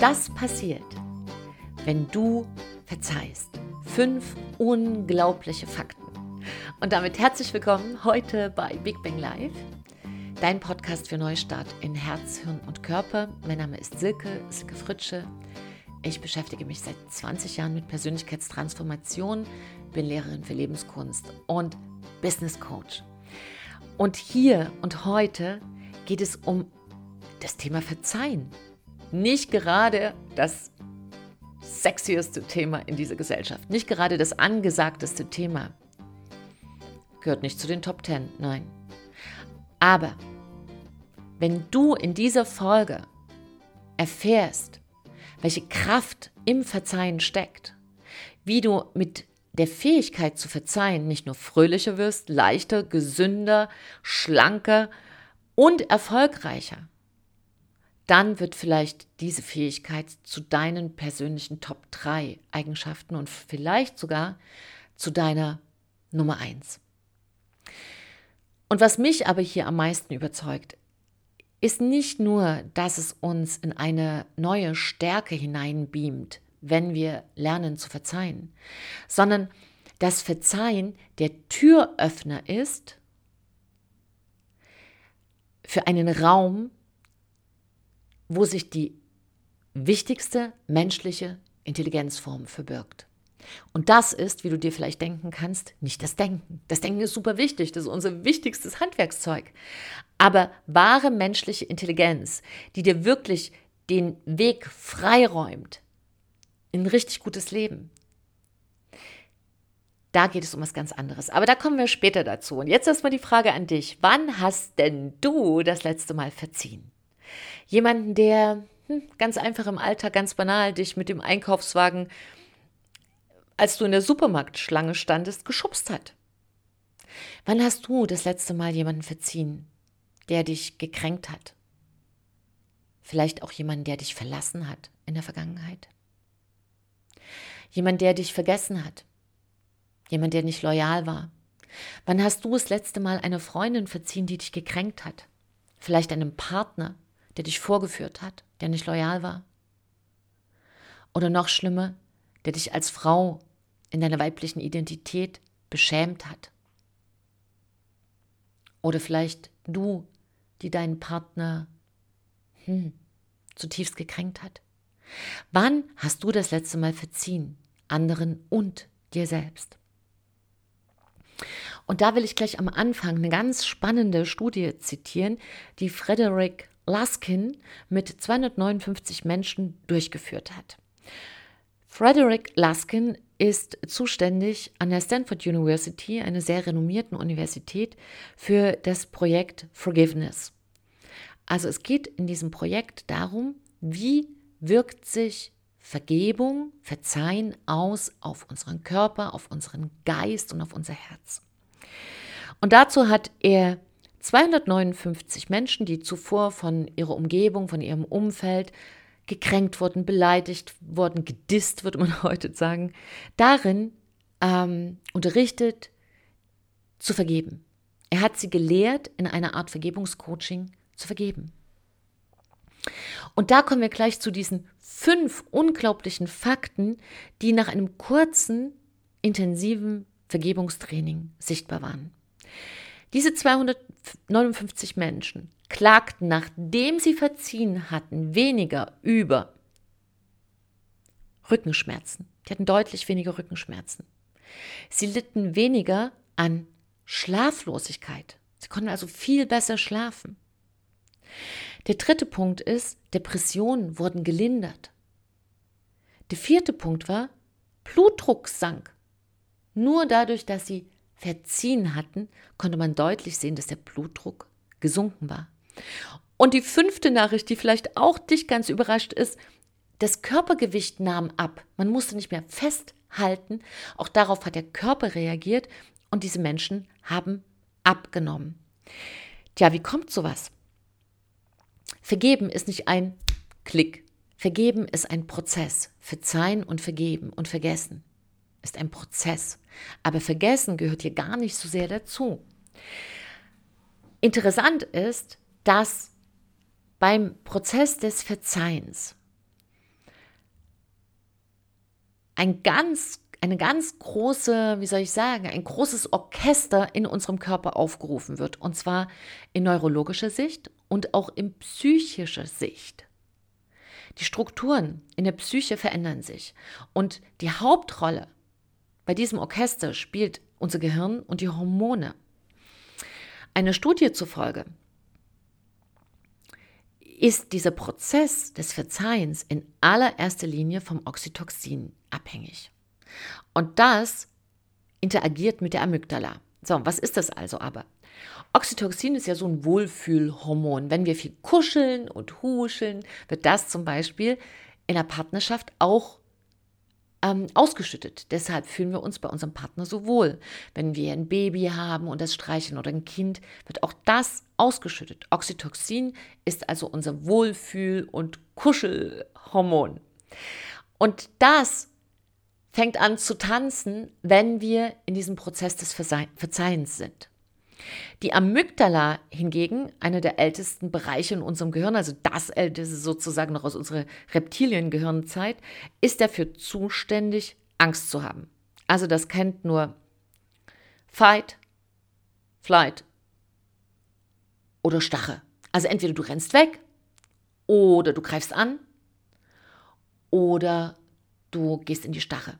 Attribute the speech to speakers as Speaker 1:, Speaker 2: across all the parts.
Speaker 1: Das passiert, wenn du verzeihst. Fünf unglaubliche Fakten. Und damit herzlich willkommen heute bei Big Bang Live, dein Podcast für Neustart in Herz, Hirn und Körper. Mein Name ist Silke, Silke Fritsche. Ich beschäftige mich seit 20 Jahren mit Persönlichkeitstransformation, bin Lehrerin für Lebenskunst und Business Coach. Und hier und heute geht es um das Thema Verzeihen nicht gerade das sexieste Thema in dieser Gesellschaft, nicht gerade das angesagteste Thema. Gehört nicht zu den Top Ten, nein. Aber wenn du in dieser Folge erfährst, welche Kraft im Verzeihen steckt, wie du mit der Fähigkeit zu verzeihen nicht nur fröhlicher wirst, leichter, gesünder, schlanker und erfolgreicher, dann wird vielleicht diese Fähigkeit zu deinen persönlichen Top 3 Eigenschaften und vielleicht sogar zu deiner Nummer 1. Und was mich aber hier am meisten überzeugt, ist nicht nur, dass es uns in eine neue Stärke hineinbeamt, wenn wir lernen zu verzeihen, sondern dass Verzeihen der Türöffner ist für einen Raum, wo sich die wichtigste menschliche Intelligenzform verbirgt. Und das ist, wie du dir vielleicht denken kannst, nicht das Denken. Das Denken ist super wichtig, das ist unser wichtigstes Handwerkszeug. Aber wahre menschliche Intelligenz, die dir wirklich den Weg freiräumt in ein richtig gutes Leben, da geht es um was ganz anderes. Aber da kommen wir später dazu. Und jetzt erstmal die Frage an dich. Wann hast denn du das letzte Mal verziehen? Jemanden, der hm, ganz einfach im Alltag, ganz banal, dich mit dem Einkaufswagen, als du in der Supermarktschlange standest, geschubst hat. Wann hast du das letzte Mal jemanden verziehen, der dich gekränkt hat? Vielleicht auch jemanden, der dich verlassen hat in der Vergangenheit? Jemand, der dich vergessen hat? Jemand, der nicht loyal war? Wann hast du das letzte Mal eine Freundin verziehen, die dich gekränkt hat? Vielleicht einem Partner, der dich vorgeführt hat, der nicht loyal war. Oder noch schlimmer, der dich als Frau in deiner weiblichen Identität beschämt hat. Oder vielleicht du, die deinen Partner hm, zutiefst gekränkt hat. Wann hast du das letzte Mal verziehen, anderen und dir selbst? Und da will ich gleich am Anfang eine ganz spannende Studie zitieren, die Frederick Laskin mit 259 Menschen durchgeführt hat. Frederick Laskin ist zuständig an der Stanford University, einer sehr renommierten Universität, für das Projekt Forgiveness. Also es geht in diesem Projekt darum, wie wirkt sich Vergebung, Verzeihen aus auf unseren Körper, auf unseren Geist und auf unser Herz. Und dazu hat er 259 Menschen, die zuvor von ihrer Umgebung, von ihrem Umfeld gekränkt wurden, beleidigt wurden, gedisst, würde man heute sagen, darin ähm, unterrichtet, zu vergeben. Er hat sie gelehrt, in einer Art Vergebungscoaching zu vergeben. Und da kommen wir gleich zu diesen fünf unglaublichen Fakten, die nach einem kurzen, intensiven Vergebungstraining sichtbar waren. Diese 259 Menschen klagten, nachdem sie verziehen hatten, weniger über Rückenschmerzen. Die hatten deutlich weniger Rückenschmerzen. Sie litten weniger an Schlaflosigkeit. Sie konnten also viel besser schlafen. Der dritte Punkt ist, Depressionen wurden gelindert. Der vierte Punkt war, Blutdruck sank. Nur dadurch, dass sie verziehen hatten, konnte man deutlich sehen, dass der Blutdruck gesunken war. Und die fünfte Nachricht, die vielleicht auch dich ganz überrascht ist, das Körpergewicht nahm ab. Man musste nicht mehr festhalten. Auch darauf hat der Körper reagiert und diese Menschen haben abgenommen. Tja, wie kommt sowas? Vergeben ist nicht ein Klick. Vergeben ist ein Prozess. Verzeihen und vergeben und vergessen ist ein Prozess. Aber vergessen gehört hier gar nicht so sehr dazu. Interessant ist, dass beim Prozess des Verzeihens ein ganz, eine ganz große, wie soll ich sagen, ein großes Orchester in unserem Körper aufgerufen wird. Und zwar in neurologischer Sicht und auch in psychischer Sicht. Die Strukturen in der Psyche verändern sich. Und die Hauptrolle bei diesem Orchester spielt unser Gehirn und die Hormone. Eine Studie zufolge ist dieser Prozess des Verzeihens in allererster Linie vom Oxytocin abhängig. Und das interagiert mit der Amygdala. So, was ist das also aber? Oxytocin ist ja so ein Wohlfühlhormon. Wenn wir viel kuscheln und huscheln, wird das zum Beispiel in der Partnerschaft auch ähm, ausgeschüttet. Deshalb fühlen wir uns bei unserem Partner so wohl. Wenn wir ein Baby haben und das streicheln oder ein Kind, wird auch das ausgeschüttet. Oxytocin ist also unser Wohlfühl- und Kuschelhormon. Und das fängt an zu tanzen, wenn wir in diesem Prozess des Verzeihens sind. Die Amygdala hingegen, einer der ältesten Bereiche in unserem Gehirn, also das älteste sozusagen noch aus unserer Reptiliengehirnzeit, ist dafür zuständig, Angst zu haben. Also das kennt nur Fight, Flight oder Stache. Also entweder du rennst weg oder du greifst an oder du gehst in die Stache.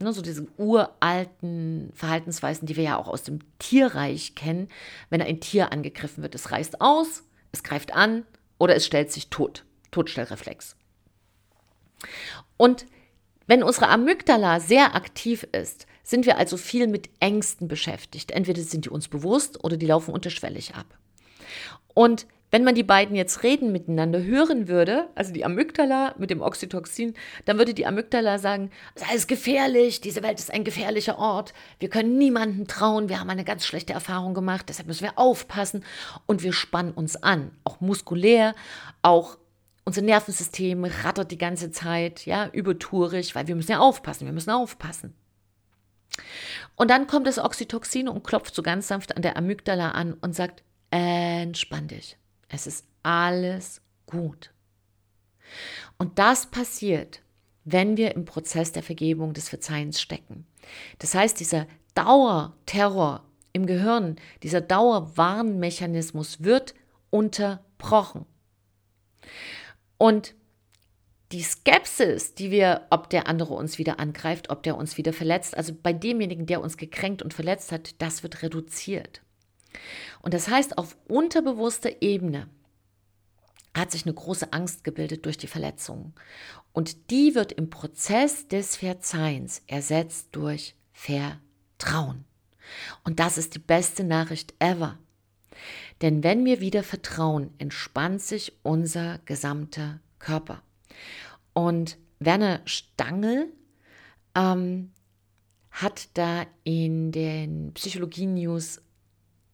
Speaker 1: Ne, so diese uralten Verhaltensweisen, die wir ja auch aus dem Tierreich kennen, wenn ein Tier angegriffen wird. Es reißt aus, es greift an oder es stellt sich tot. Totstellreflex. Und wenn unsere Amygdala sehr aktiv ist, sind wir also viel mit Ängsten beschäftigt. Entweder sind die uns bewusst oder die laufen unterschwellig ab. Und wenn man die beiden jetzt reden miteinander hören würde, also die Amygdala mit dem Oxytocin, dann würde die Amygdala sagen, es ist gefährlich, diese Welt ist ein gefährlicher Ort, wir können niemandem trauen, wir haben eine ganz schlechte Erfahrung gemacht, deshalb müssen wir aufpassen und wir spannen uns an, auch muskulär, auch unser Nervensystem rattert die ganze Zeit, ja, übertourig, weil wir müssen ja aufpassen, wir müssen aufpassen. Und dann kommt das Oxytocin und klopft so ganz sanft an der Amygdala an und sagt, entspann dich. Es ist alles gut. Und das passiert, wenn wir im Prozess der Vergebung des Verzeihens stecken. Das heißt, dieser Dauerterror im Gehirn, dieser Dauerwarnmechanismus wird unterbrochen. Und die Skepsis, die wir, ob der andere uns wieder angreift, ob der uns wieder verletzt, also bei demjenigen, der uns gekränkt und verletzt hat, das wird reduziert. Und das heißt, auf unterbewusster Ebene hat sich eine große Angst gebildet durch die Verletzungen. Und die wird im Prozess des Verzeihens ersetzt durch Vertrauen. Und das ist die beste Nachricht ever. Denn wenn wir wieder vertrauen, entspannt sich unser gesamter Körper. Und Werner Stangl ähm, hat da in den Psychologie News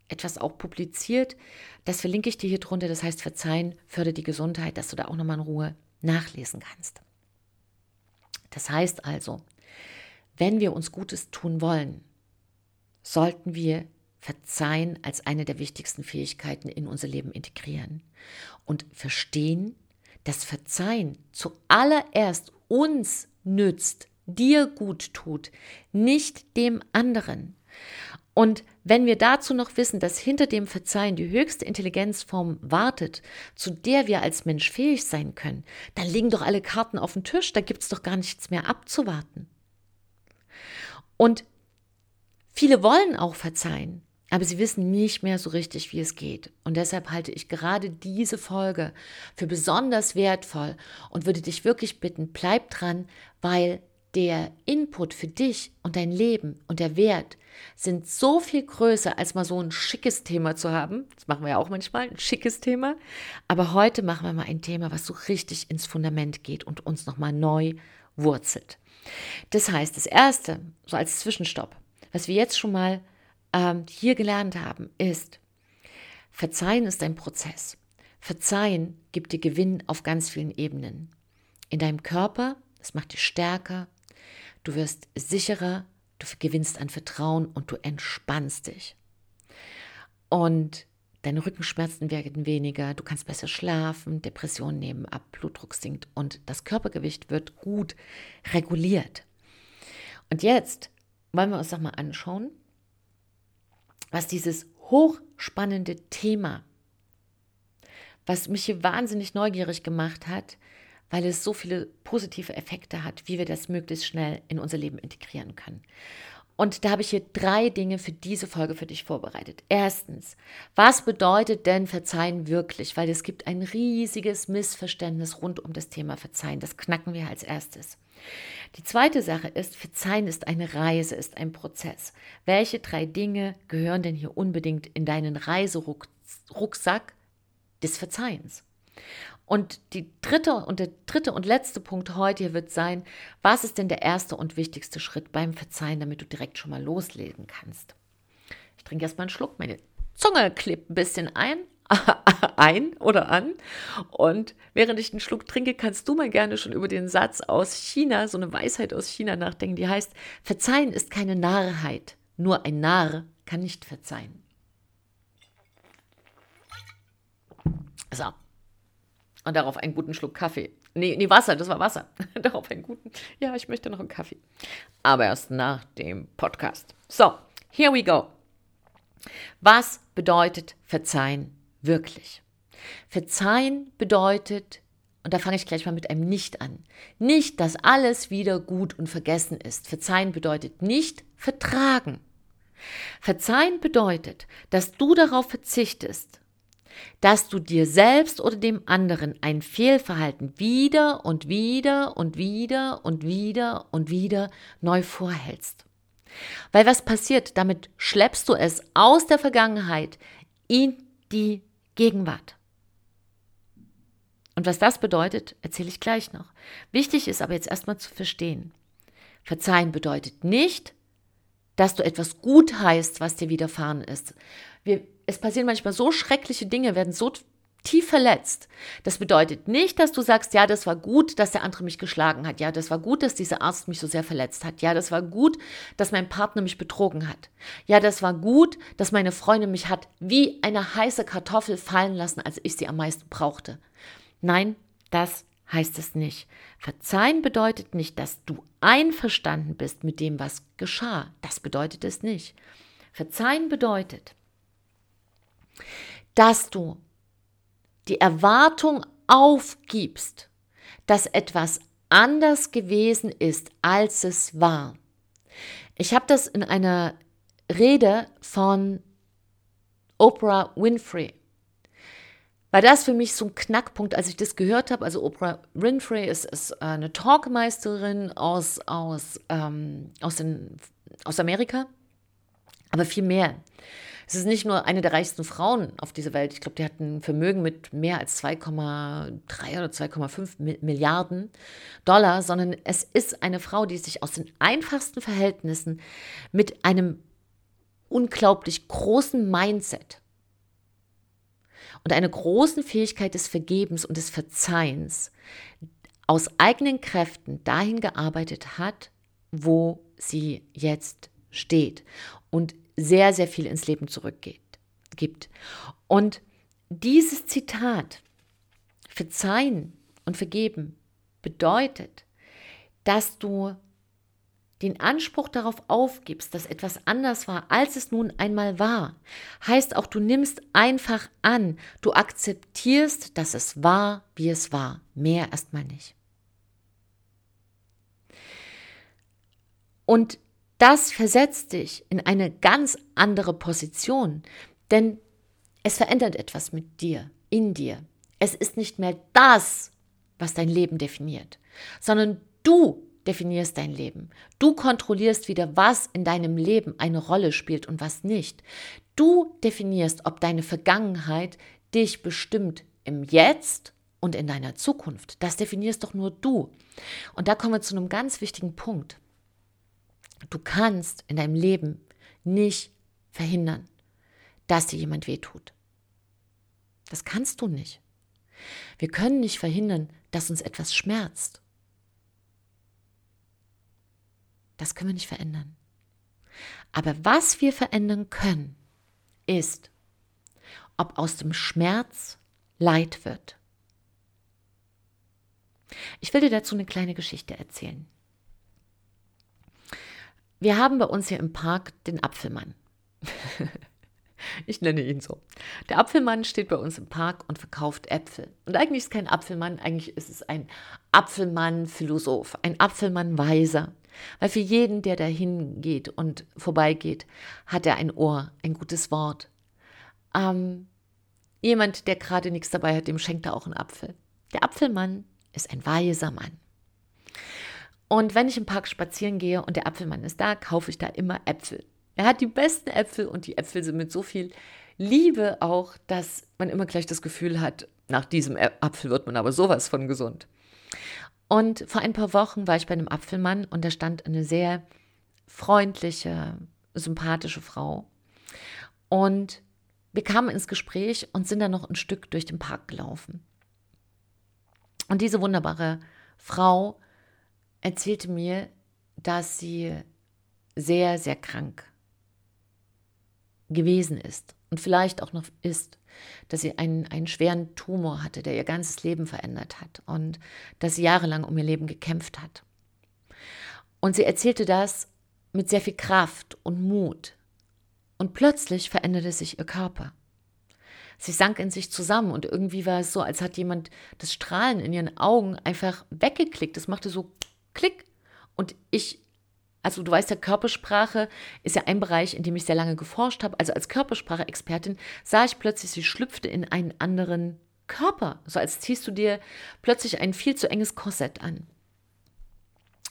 Speaker 1: etwas auch publiziert. Das verlinke ich dir hier drunter. Das heißt, Verzeihen fördert die Gesundheit, dass du da auch nochmal in Ruhe nachlesen kannst. Das heißt also, wenn wir uns Gutes tun wollen, sollten wir Verzeihen als eine der wichtigsten Fähigkeiten in unser Leben integrieren und verstehen, dass Verzeihen zuallererst uns nützt, dir gut tut, nicht dem anderen. Und wenn wir dazu noch wissen, dass hinter dem Verzeihen die höchste Intelligenzform wartet, zu der wir als Mensch fähig sein können, dann liegen doch alle Karten auf dem Tisch, da gibt es doch gar nichts mehr abzuwarten. Und viele wollen auch verzeihen, aber sie wissen nicht mehr so richtig, wie es geht. Und deshalb halte ich gerade diese Folge für besonders wertvoll und würde dich wirklich bitten, bleib dran, weil der Input für dich und dein Leben und der Wert sind so viel größer, als mal so ein schickes Thema zu haben. Das machen wir ja auch manchmal, ein schickes Thema. Aber heute machen wir mal ein Thema, was so richtig ins Fundament geht und uns nochmal neu wurzelt. Das heißt, das Erste, so als Zwischenstopp, was wir jetzt schon mal ähm, hier gelernt haben, ist, Verzeihen ist ein Prozess. Verzeihen gibt dir Gewinn auf ganz vielen Ebenen. In deinem Körper, es macht dich stärker, du wirst sicherer, du gewinnst an Vertrauen und du entspannst dich. Und deine Rückenschmerzen werden weniger, du kannst besser schlafen, Depressionen nehmen ab, Blutdruck sinkt und das Körpergewicht wird gut reguliert. Und jetzt wollen wir uns doch mal anschauen, was dieses hochspannende Thema, was mich hier wahnsinnig neugierig gemacht hat, weil es so viele positive Effekte hat, wie wir das möglichst schnell in unser Leben integrieren können. Und da habe ich hier drei Dinge für diese Folge für dich vorbereitet. Erstens, was bedeutet denn Verzeihen wirklich? Weil es gibt ein riesiges Missverständnis rund um das Thema Verzeihen. Das knacken wir als erstes. Die zweite Sache ist, Verzeihen ist eine Reise, ist ein Prozess. Welche drei Dinge gehören denn hier unbedingt in deinen Reiserucksack des Verzeihens? Und die dritte und der dritte und letzte Punkt heute wird sein, was ist denn der erste und wichtigste Schritt beim Verzeihen, damit du direkt schon mal loslegen kannst. Ich trinke erstmal einen Schluck, meine Zunge klebt ein bisschen ein, ein oder an. Und während ich einen Schluck trinke, kannst du mal gerne schon über den Satz aus China, so eine Weisheit aus China nachdenken, die heißt, Verzeihen ist keine Narrheit, nur ein Narr kann nicht verzeihen. So, und darauf einen guten Schluck Kaffee. Nee, nee, Wasser, das war Wasser. darauf einen guten. Ja, ich möchte noch einen Kaffee. Aber erst nach dem Podcast. So, here we go. Was bedeutet Verzeihen wirklich? Verzeihen bedeutet, und da fange ich gleich mal mit einem Nicht an, nicht, dass alles wieder gut und vergessen ist. Verzeihen bedeutet nicht vertragen. Verzeihen bedeutet, dass du darauf verzichtest, dass du dir selbst oder dem anderen ein Fehlverhalten wieder und wieder und wieder und wieder und wieder neu vorhältst. Weil was passiert? Damit schleppst du es aus der Vergangenheit in die Gegenwart. Und was das bedeutet, erzähle ich gleich noch. Wichtig ist aber jetzt erstmal zu verstehen. Verzeihen bedeutet nicht, dass du etwas gut heißt, was dir widerfahren ist. Wir es passieren manchmal so schreckliche Dinge, werden so tief verletzt. Das bedeutet nicht, dass du sagst, ja, das war gut, dass der andere mich geschlagen hat. Ja, das war gut, dass dieser Arzt mich so sehr verletzt hat. Ja, das war gut, dass mein Partner mich betrogen hat. Ja, das war gut, dass meine Freundin mich hat wie eine heiße Kartoffel fallen lassen, als ich sie am meisten brauchte. Nein, das heißt es nicht. Verzeihen bedeutet nicht, dass du einverstanden bist mit dem, was geschah. Das bedeutet es nicht. Verzeihen bedeutet, dass du die Erwartung aufgibst, dass etwas anders gewesen ist, als es war. Ich habe das in einer Rede von Oprah Winfrey. War das für mich so ein Knackpunkt, als ich das gehört habe? Also Oprah Winfrey ist, ist eine Talkmeisterin aus, aus, ähm, aus, den, aus Amerika, aber viel mehr. Es ist nicht nur eine der reichsten Frauen auf dieser Welt. Ich glaube, die hat ein Vermögen mit mehr als 2,3 oder 2,5 Milliarden Dollar, sondern es ist eine Frau, die sich aus den einfachsten Verhältnissen mit einem unglaublich großen Mindset und einer großen Fähigkeit des Vergebens und des Verzeihens aus eigenen Kräften dahin gearbeitet hat, wo sie jetzt steht. Und sehr, sehr viel ins Leben zurückgibt. Und dieses Zitat, verzeihen und vergeben, bedeutet, dass du den Anspruch darauf aufgibst, dass etwas anders war, als es nun einmal war, heißt auch, du nimmst einfach an, du akzeptierst, dass es war, wie es war, mehr erstmal nicht. Und das versetzt dich in eine ganz andere Position, denn es verändert etwas mit dir, in dir. Es ist nicht mehr das, was dein Leben definiert, sondern du definierst dein Leben. Du kontrollierst wieder, was in deinem Leben eine Rolle spielt und was nicht. Du definierst, ob deine Vergangenheit dich bestimmt im Jetzt und in deiner Zukunft. Das definierst doch nur du. Und da kommen wir zu einem ganz wichtigen Punkt. Du kannst in deinem Leben nicht verhindern, dass dir jemand wehtut. Das kannst du nicht. Wir können nicht verhindern, dass uns etwas schmerzt. Das können wir nicht verändern. Aber was wir verändern können, ist, ob aus dem Schmerz Leid wird. Ich will dir dazu eine kleine Geschichte erzählen. Wir haben bei uns hier im Park den Apfelmann. ich nenne ihn so. Der Apfelmann steht bei uns im Park und verkauft Äpfel. Und eigentlich ist es kein Apfelmann, eigentlich ist es ein Apfelmann-Philosoph, ein Apfelmann-Weiser. Weil für jeden, der da hingeht und vorbeigeht, hat er ein Ohr, ein gutes Wort. Ähm, jemand, der gerade nichts dabei hat, dem schenkt er auch einen Apfel. Der Apfelmann ist ein weiser Mann. Und wenn ich im Park spazieren gehe und der Apfelmann ist da, kaufe ich da immer Äpfel. Er hat die besten Äpfel und die Äpfel sind mit so viel Liebe auch, dass man immer gleich das Gefühl hat, nach diesem Apfel wird man aber sowas von gesund. Und vor ein paar Wochen war ich bei einem Apfelmann und da stand eine sehr freundliche, sympathische Frau. Und wir kamen ins Gespräch und sind dann noch ein Stück durch den Park gelaufen. Und diese wunderbare Frau erzählte mir, dass sie sehr, sehr krank gewesen ist und vielleicht auch noch ist, dass sie einen, einen schweren Tumor hatte, der ihr ganzes Leben verändert hat und dass sie jahrelang um ihr Leben gekämpft hat. Und sie erzählte das mit sehr viel Kraft und Mut. Und plötzlich veränderte sich ihr Körper. Sie sank in sich zusammen und irgendwie war es so, als hat jemand das Strahlen in ihren Augen einfach weggeklickt. Es machte so Klick. Und ich, also du weißt ja, Körpersprache ist ja ein Bereich, in dem ich sehr lange geforscht habe. Also als Körpersprache-Expertin sah ich plötzlich, sie schlüpfte in einen anderen Körper. So als ziehst du dir plötzlich ein viel zu enges Korsett an.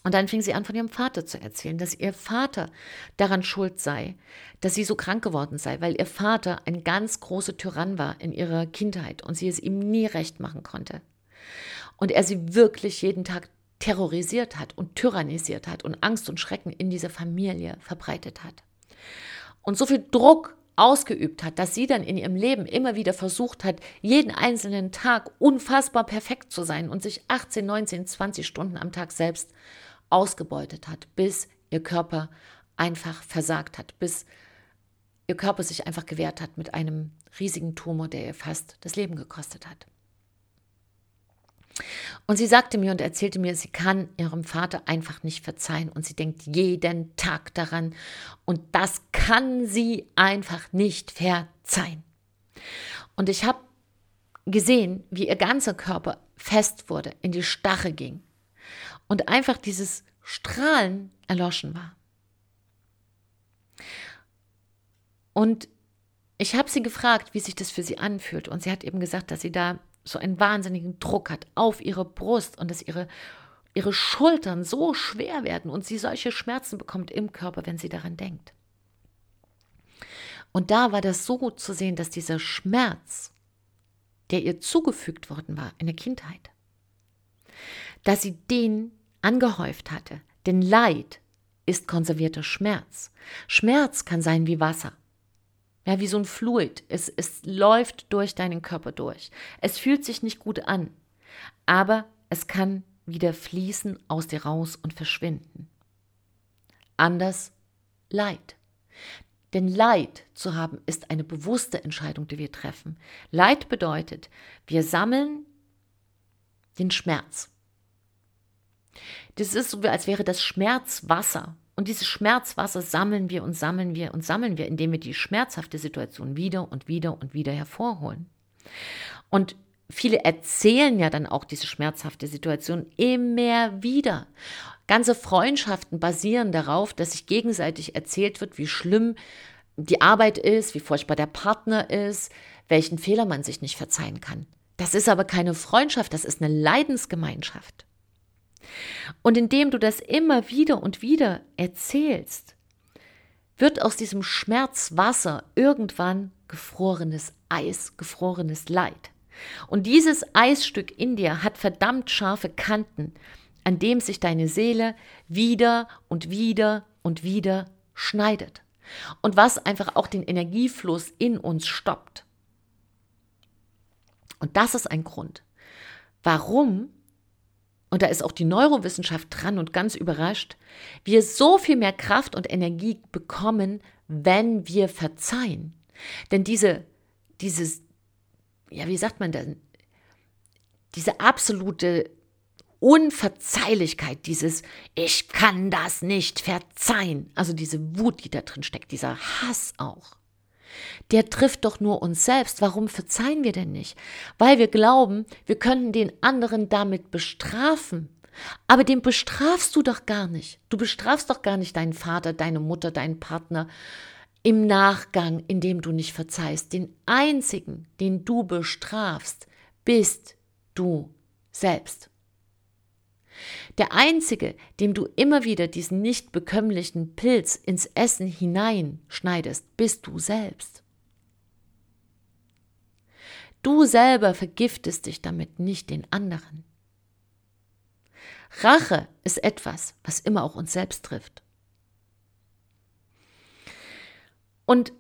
Speaker 1: Und dann fing sie an, von ihrem Vater zu erzählen, dass ihr Vater daran schuld sei, dass sie so krank geworden sei, weil ihr Vater ein ganz großer Tyrann war in ihrer Kindheit und sie es ihm nie recht machen konnte. Und er sie wirklich jeden Tag terrorisiert hat und tyrannisiert hat und Angst und Schrecken in dieser Familie verbreitet hat. Und so viel Druck ausgeübt hat, dass sie dann in ihrem Leben immer wieder versucht hat, jeden einzelnen Tag unfassbar perfekt zu sein und sich 18, 19, 20 Stunden am Tag selbst ausgebeutet hat, bis ihr Körper einfach versagt hat, bis ihr Körper sich einfach gewehrt hat mit einem riesigen Tumor, der ihr fast das Leben gekostet hat. Und sie sagte mir und erzählte mir, sie kann ihrem Vater einfach nicht verzeihen und sie denkt jeden Tag daran und das kann sie einfach nicht verzeihen. Und ich habe gesehen, wie ihr ganzer Körper fest wurde, in die Stache ging und einfach dieses Strahlen erloschen war. Und ich habe sie gefragt, wie sich das für sie anfühlt und sie hat eben gesagt, dass sie da so einen wahnsinnigen Druck hat auf ihre Brust und dass ihre, ihre Schultern so schwer werden und sie solche Schmerzen bekommt im Körper, wenn sie daran denkt. Und da war das so gut zu sehen, dass dieser Schmerz, der ihr zugefügt worden war in der Kindheit, dass sie den angehäuft hatte. Denn Leid ist konservierter Schmerz. Schmerz kann sein wie Wasser. Ja, wie so ein Fluid. Es, es läuft durch deinen Körper durch. Es fühlt sich nicht gut an, aber es kann wieder fließen aus dir raus und verschwinden. Anders Leid. Denn Leid zu haben ist eine bewusste Entscheidung, die wir treffen. Leid bedeutet, wir sammeln den Schmerz. Das ist so, als wäre das Schmerzwasser und dieses Schmerzwasser sammeln wir und sammeln wir und sammeln wir, indem wir die schmerzhafte Situation wieder und wieder und wieder hervorholen. Und viele erzählen ja dann auch diese schmerzhafte Situation immer wieder. Ganze Freundschaften basieren darauf, dass sich gegenseitig erzählt wird, wie schlimm die Arbeit ist, wie furchtbar der Partner ist, welchen Fehler man sich nicht verzeihen kann. Das ist aber keine Freundschaft, das ist eine Leidensgemeinschaft. Und indem du das immer wieder und wieder erzählst, wird aus diesem Schmerzwasser irgendwann gefrorenes Eis, gefrorenes Leid. Und dieses Eisstück in dir hat verdammt scharfe Kanten, an dem sich deine Seele wieder und wieder und wieder schneidet. Und was einfach auch den Energiefluss in uns stoppt. Und das ist ein Grund, warum und da ist auch die Neurowissenschaft dran und ganz überrascht, wir so viel mehr Kraft und Energie bekommen, wenn wir verzeihen. Denn diese, dieses, ja, wie sagt man denn, diese absolute Unverzeihlichkeit, dieses Ich kann das nicht verzeihen, also diese Wut, die da drin steckt, dieser Hass auch, der trifft doch nur uns selbst. Warum verzeihen wir denn nicht? Weil wir glauben, wir könnten den anderen damit bestrafen. Aber den bestrafst du doch gar nicht. Du bestrafst doch gar nicht deinen Vater, deine Mutter, deinen Partner im Nachgang, indem du nicht verzeihst. Den einzigen, den du bestrafst, bist du selbst. Der einzige, dem du immer wieder diesen nicht bekömmlichen Pilz ins Essen hineinschneidest, bist du selbst. Du selber vergiftest dich damit, nicht den anderen. Rache ist etwas, was immer auch uns selbst trifft. Und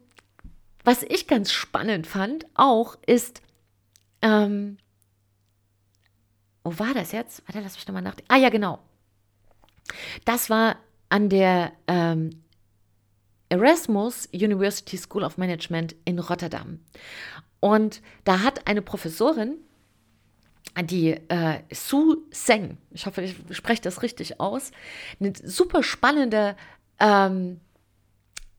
Speaker 1: was ich ganz spannend fand auch, ist, ähm, wo war das jetzt? Warte, lass mich nochmal nachdenken. Ah ja, genau. Das war an der ähm, Erasmus University School of Management in Rotterdam. Und da hat eine Professorin, die äh, Sue Seng, ich hoffe, ich spreche das richtig aus, eine super spannende ähm,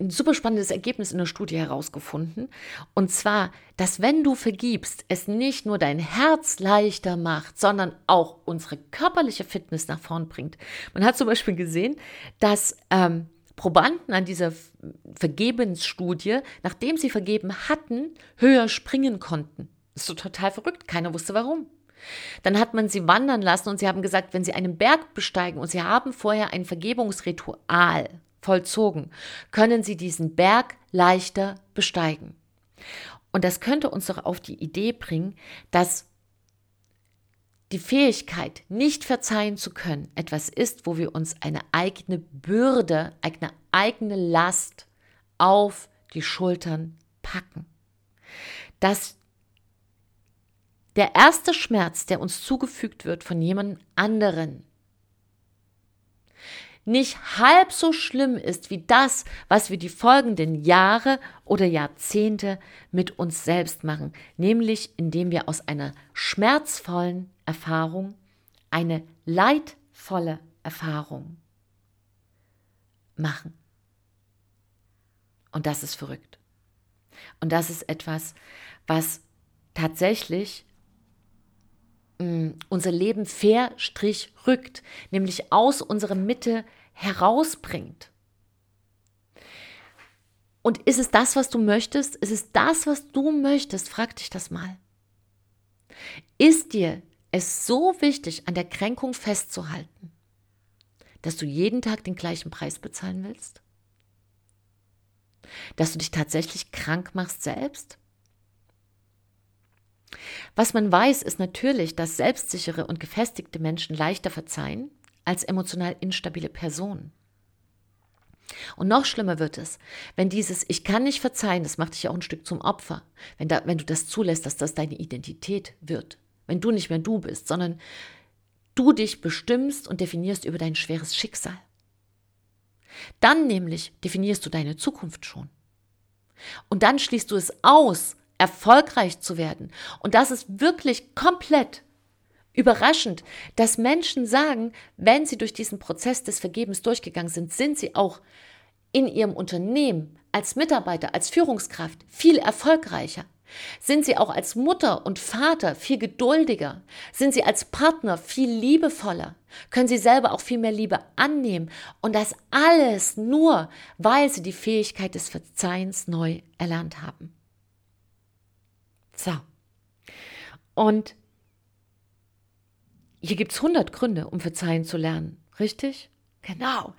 Speaker 1: ein super spannendes Ergebnis in der Studie herausgefunden. Und zwar, dass wenn du vergibst, es nicht nur dein Herz leichter macht, sondern auch unsere körperliche Fitness nach vorn bringt. Man hat zum Beispiel gesehen, dass ähm, Probanden an dieser Vergebensstudie, nachdem sie vergeben hatten, höher springen konnten. Das ist so total verrückt. Keiner wusste warum. Dann hat man sie wandern lassen und sie haben gesagt, wenn sie einen Berg besteigen und sie haben vorher ein Vergebungsritual vollzogen, können sie diesen Berg leichter besteigen. Und das könnte uns doch auf die Idee bringen, dass die Fähigkeit, nicht verzeihen zu können, etwas ist, wo wir uns eine eigene Bürde, eine eigene Last auf die Schultern packen. Dass der erste Schmerz, der uns zugefügt wird von jemand anderen, nicht halb so schlimm ist wie das, was wir die folgenden Jahre oder Jahrzehnte mit uns selbst machen, nämlich indem wir aus einer schmerzvollen Erfahrung eine leidvolle Erfahrung machen. Und das ist verrückt. Und das ist etwas, was tatsächlich Mm, unser Leben fair Strich rückt, nämlich aus unserer Mitte herausbringt. Und ist es das, was du möchtest? Ist es das, was du möchtest? Frag dich das mal. Ist dir es so wichtig, an der Kränkung festzuhalten, dass du jeden Tag den gleichen Preis bezahlen willst? Dass du dich tatsächlich krank machst selbst? Was man weiß, ist natürlich, dass selbstsichere und gefestigte Menschen leichter verzeihen als emotional instabile Personen. Und noch schlimmer wird es, wenn dieses Ich kann nicht verzeihen, das macht dich ja auch ein Stück zum Opfer, wenn, da, wenn du das zulässt, dass das deine Identität wird. Wenn du nicht mehr du bist, sondern du dich bestimmst und definierst über dein schweres Schicksal. Dann nämlich definierst du deine Zukunft schon. Und dann schließt du es aus, erfolgreich zu werden. Und das ist wirklich komplett überraschend, dass Menschen sagen, wenn sie durch diesen Prozess des Vergebens durchgegangen sind, sind sie auch in ihrem Unternehmen als Mitarbeiter, als Führungskraft viel erfolgreicher. Sind sie auch als Mutter und Vater viel geduldiger? Sind sie als Partner viel liebevoller? Können sie selber auch viel mehr Liebe annehmen? Und das alles nur, weil sie die Fähigkeit des Verzeihens neu erlernt haben. So. Und hier gibt es 100 Gründe, um verzeihen zu lernen. Richtig? Genau.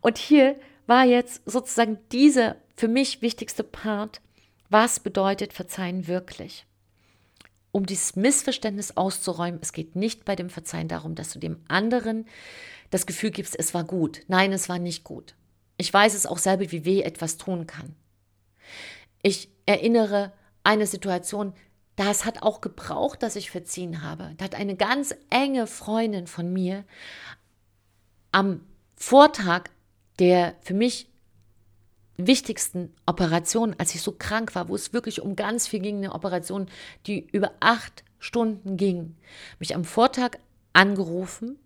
Speaker 1: Und hier war jetzt sozusagen dieser für mich wichtigste Part, was bedeutet Verzeihen wirklich? Um dieses Missverständnis auszuräumen, es geht nicht bei dem Verzeihen darum, dass du dem anderen das Gefühl gibst, es war gut. Nein, es war nicht gut. Ich weiß es auch selber, wie weh etwas tun kann. Ich erinnere eine Situation, das hat auch gebraucht, dass ich verziehen habe. Da hat eine ganz enge Freundin von mir am Vortag der für mich wichtigsten Operation, als ich so krank war, wo es wirklich um ganz viel ging, eine Operation, die über acht Stunden ging, mich am Vortag angerufen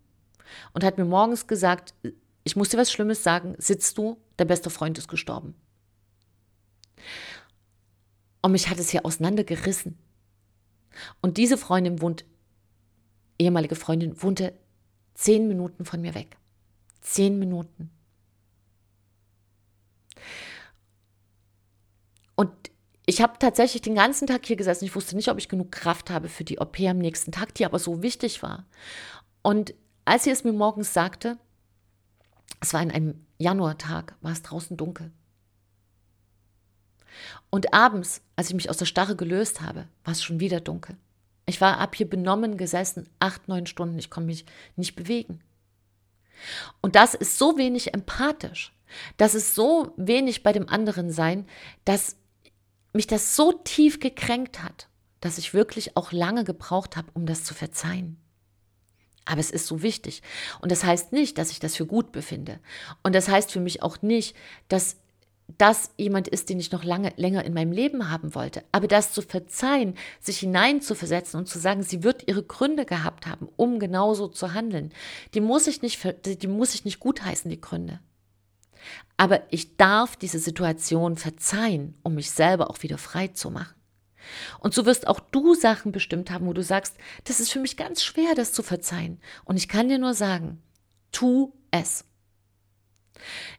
Speaker 1: und hat mir morgens gesagt, ich muss dir was Schlimmes sagen, sitzt du, der beste Freund ist gestorben. Und mich hat es hier auseinandergerissen. Und diese Freundin wohnt, ehemalige Freundin, wohnte zehn Minuten von mir weg. Zehn Minuten. Und ich habe tatsächlich den ganzen Tag hier gesessen. Ich wusste nicht, ob ich genug Kraft habe für die OP am nächsten Tag, die aber so wichtig war. Und als sie es mir morgens sagte, es war in einem Januartag, war es draußen dunkel. Und abends, als ich mich aus der Starre gelöst habe, war es schon wieder dunkel. Ich war ab hier benommen gesessen, acht, neun Stunden, ich konnte mich nicht bewegen. Und das ist so wenig empathisch, das ist so wenig bei dem anderen sein, dass mich das so tief gekränkt hat, dass ich wirklich auch lange gebraucht habe, um das zu verzeihen. Aber es ist so wichtig. Und das heißt nicht, dass ich das für gut befinde. Und das heißt für mich auch nicht, dass das jemand ist, den ich noch lange, länger in meinem Leben haben wollte. Aber das zu verzeihen, sich hineinzuversetzen und zu sagen, sie wird ihre Gründe gehabt haben, um genauso zu handeln, die muss ich nicht, die muss ich nicht gutheißen, die Gründe. Aber ich darf diese Situation verzeihen, um mich selber auch wieder frei zu machen. Und so wirst auch du Sachen bestimmt haben, wo du sagst, das ist für mich ganz schwer, das zu verzeihen. Und ich kann dir nur sagen, tu es.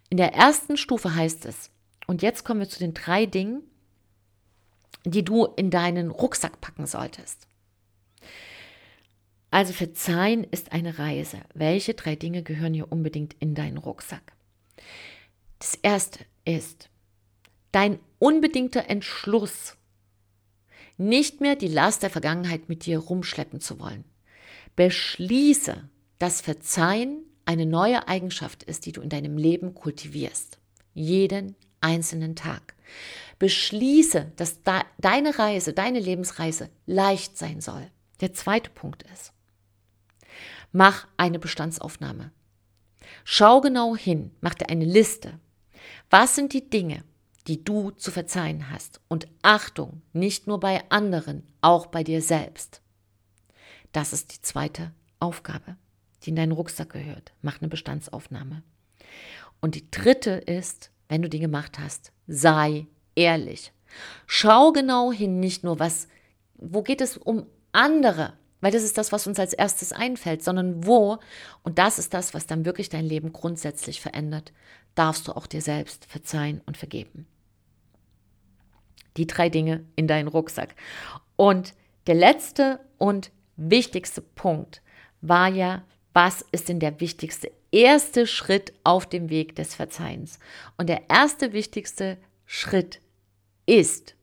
Speaker 1: In der ersten Stufe heißt es, und jetzt kommen wir zu den drei Dingen, die du in deinen Rucksack packen solltest. Also verzeihen ist eine Reise. Welche drei Dinge gehören hier unbedingt in deinen Rucksack? Das erste ist dein unbedingter Entschluss, nicht mehr die Last der Vergangenheit mit dir rumschleppen zu wollen. Beschließe, dass Verzeihen eine neue Eigenschaft ist, die du in deinem Leben kultivierst. Jeden einzelnen Tag. Beschließe, dass da deine Reise, deine Lebensreise leicht sein soll. Der zweite Punkt ist, mach eine Bestandsaufnahme. Schau genau hin, mach dir eine Liste. Was sind die Dinge, die du zu verzeihen hast? Und Achtung, nicht nur bei anderen, auch bei dir selbst. Das ist die zweite Aufgabe, die in deinen Rucksack gehört. Mach eine Bestandsaufnahme. Und die dritte ist, wenn du die gemacht hast, sei ehrlich. Schau genau hin, nicht nur was, wo geht es um andere, weil das ist das, was uns als erstes einfällt, sondern wo, und das ist das, was dann wirklich dein Leben grundsätzlich verändert, darfst du auch dir selbst verzeihen und vergeben. Die drei Dinge in deinen Rucksack. Und der letzte und wichtigste Punkt war ja, was ist denn der wichtigste erste Schritt auf dem Weg des Verzeihens? Und der erste wichtigste Schritt ist,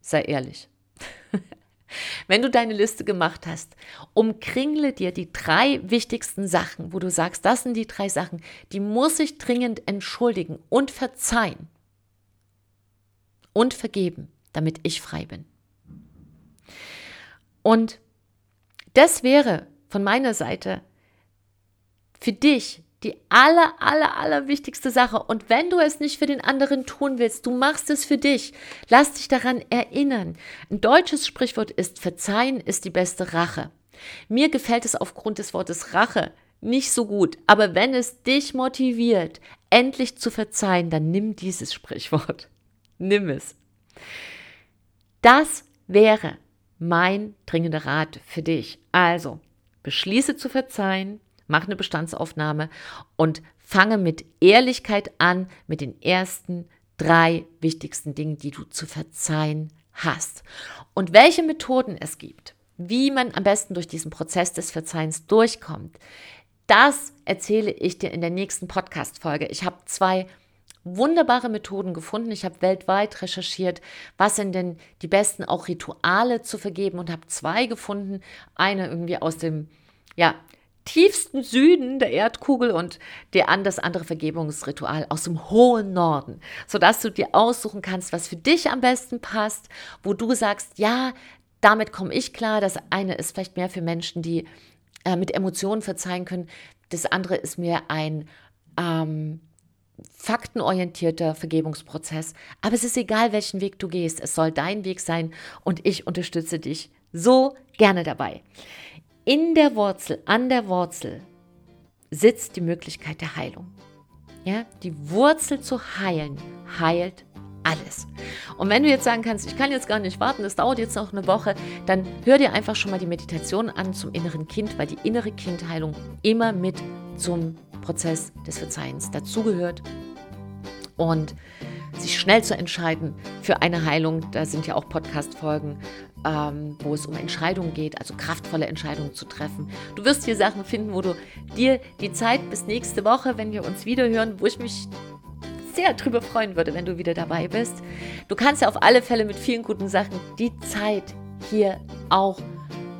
Speaker 1: sei ehrlich, wenn du deine Liste gemacht hast, umkringle dir die drei wichtigsten Sachen, wo du sagst, das sind die drei Sachen, die muss ich dringend entschuldigen und verzeihen und vergeben, damit ich frei bin. Und das wäre von meiner Seite für dich die aller, aller, aller wichtigste Sache. Und wenn du es nicht für den anderen tun willst, du machst es für dich. Lass dich daran erinnern. Ein deutsches Sprichwort ist, Verzeihen ist die beste Rache. Mir gefällt es aufgrund des Wortes Rache nicht so gut, aber wenn es dich motiviert, endlich zu verzeihen, dann nimm dieses Sprichwort. Nimm es. Das wäre mein dringender Rat für dich. Also, beschließe zu verzeihen, mach eine Bestandsaufnahme und fange mit Ehrlichkeit an mit den ersten drei wichtigsten Dingen, die du zu verzeihen hast. Und welche Methoden es gibt, wie man am besten durch diesen Prozess des Verzeihens durchkommt, das erzähle ich dir in der nächsten Podcast-Folge. Ich habe zwei wunderbare Methoden gefunden. Ich habe weltweit recherchiert, was sind denn die besten auch Rituale zu vergeben und habe zwei gefunden. Eine irgendwie aus dem ja, tiefsten Süden der Erdkugel und der an das andere Vergebungsritual aus dem hohen Norden, sodass du dir aussuchen kannst, was für dich am besten passt, wo du sagst, ja, damit komme ich klar. Das eine ist vielleicht mehr für Menschen, die äh, mit Emotionen verzeihen können. Das andere ist mehr ein ähm, faktenorientierter Vergebungsprozess. Aber es ist egal, welchen Weg du gehst. Es soll dein Weg sein und ich unterstütze dich so gerne dabei. In der Wurzel, an der Wurzel sitzt die Möglichkeit der Heilung. Ja, die Wurzel zu heilen, heilt alles. Und wenn du jetzt sagen kannst, ich kann jetzt gar nicht warten, das dauert jetzt noch eine Woche, dann hör dir einfach schon mal die Meditation an zum inneren Kind, weil die innere Kindheilung immer mit zum Prozess des Verzeihens dazugehört. Und sich schnell zu entscheiden für eine Heilung, da sind ja auch Podcast-Folgen, ähm, wo es um Entscheidungen geht, also kraftvolle Entscheidungen zu treffen. Du wirst hier Sachen finden, wo du dir die Zeit bis nächste Woche, wenn wir uns wieder hören, wo ich mich sehr drüber freuen würde, wenn du wieder dabei bist. Du kannst ja auf alle Fälle mit vielen guten Sachen die Zeit hier auch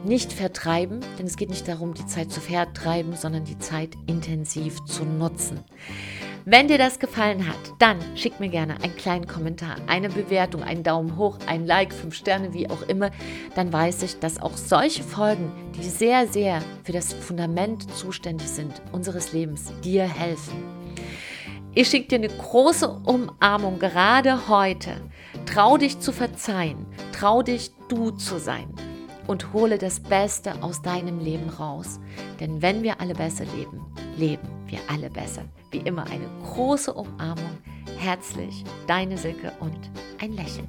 Speaker 1: nicht vertreiben, denn es geht nicht darum, die Zeit zu vertreiben, sondern die Zeit intensiv zu nutzen. Wenn dir das gefallen hat, dann schick mir gerne einen kleinen Kommentar, eine Bewertung, einen Daumen hoch, ein Like, fünf Sterne, wie auch immer. Dann weiß ich, dass auch solche Folgen, die sehr, sehr für das Fundament zuständig sind unseres Lebens, dir helfen. Ich schicke dir eine große Umarmung gerade heute. Trau dich zu verzeihen, trau dich du zu sein und hole das Beste aus deinem Leben raus. Denn wenn wir alle besser leben, leben wir alle besser. Wie immer eine große Umarmung. Herzlich, deine Silke und ein Lächeln.